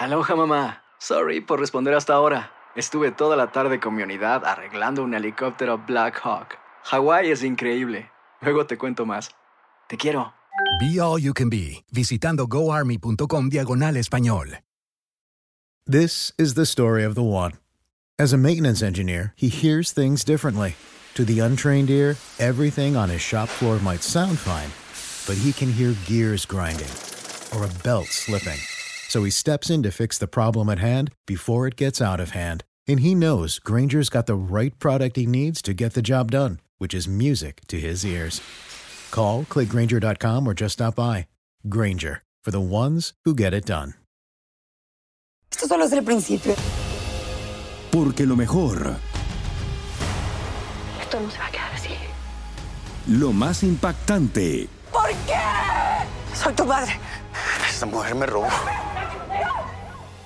Aloha mamá. Sorry por responder hasta ahora. Estuve toda la tarde con mi unidad arreglando un helicóptero Black Hawk. Hawái es increíble. Luego te cuento más. Te quiero. Be All You Can Be, visitando goarmy.com diagonal español. This is the story of the one. As a maintenance engineer, he hears things differently. To the untrained ear, everything on his shop floor might sound fine, but he can hear gears grinding or a belt slipping. So he steps in to fix the problem at hand before it gets out of hand. And he knows Granger's got the right product he needs to get the job done, which is music to his ears. Call, clickgranger.com, or just stop by. Granger, for the ones who get it done. Esto solo es el principio. Porque lo mejor, Esto no se va a quedar así. lo más impactante, ¿Por qué? Soy tu madre. Esta mujer me robó.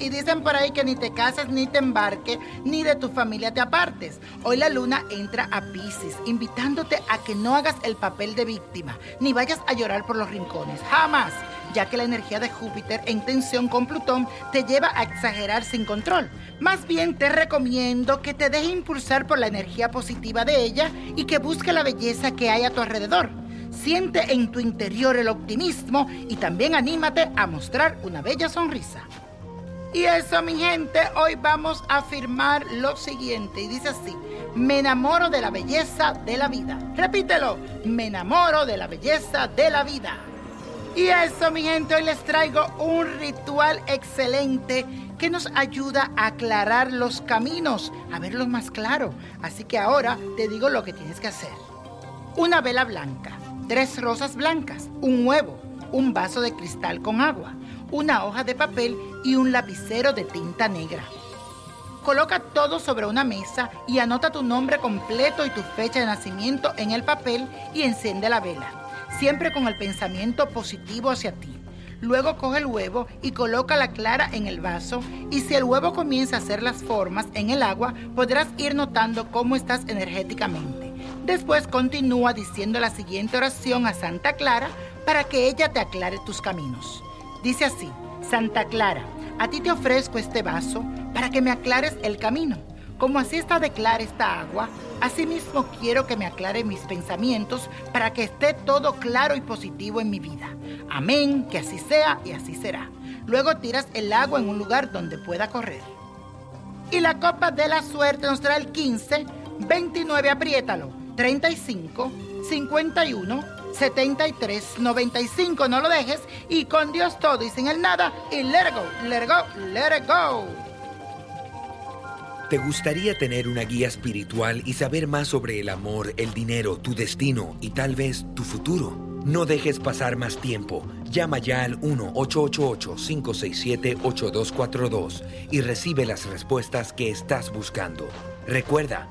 Y dicen por ahí que ni te cases, ni te embarques, ni de tu familia te apartes. Hoy la luna entra a Pisces, invitándote a que no hagas el papel de víctima, ni vayas a llorar por los rincones. Jamás. Ya que la energía de Júpiter en tensión con Plutón te lleva a exagerar sin control. Más bien te recomiendo que te dejes impulsar por la energía positiva de ella y que busque la belleza que hay a tu alrededor. Siente en tu interior el optimismo y también anímate a mostrar una bella sonrisa. Y eso, mi gente, hoy vamos a afirmar lo siguiente y dice así, me enamoro de la belleza de la vida. Repítelo, me enamoro de la belleza de la vida. Y eso, mi gente, hoy les traigo un ritual excelente que nos ayuda a aclarar los caminos, a verlos más claro. Así que ahora te digo lo que tienes que hacer. Una vela blanca, tres rosas blancas, un huevo, un vaso de cristal con agua, una hoja de papel y un lapicero de tinta negra. Coloca todo sobre una mesa y anota tu nombre completo y tu fecha de nacimiento en el papel y enciende la vela, siempre con el pensamiento positivo hacia ti. Luego coge el huevo y coloca la clara en el vaso y si el huevo comienza a hacer las formas en el agua, podrás ir notando cómo estás energéticamente. Después continúa diciendo la siguiente oración a Santa Clara para que ella te aclare tus caminos. Dice así, Santa Clara, a ti te ofrezco este vaso para que me aclares el camino. Como así está de clara esta agua, asimismo quiero que me aclare mis pensamientos para que esté todo claro y positivo en mi vida. Amén, que así sea y así será. Luego tiras el agua en un lugar donde pueda correr. Y la copa de la suerte nos trae el 15, 29, apriétalo, 35, 51, 73, 95, no lo dejes, y con Dios todo y sin el nada, y let it go, let it go, let it go. ¿Te gustaría tener una guía espiritual y saber más sobre el amor, el dinero, tu destino y tal vez tu futuro? No dejes pasar más tiempo. Llama ya al 1-888-567-8242 y recibe las respuestas que estás buscando. Recuerda,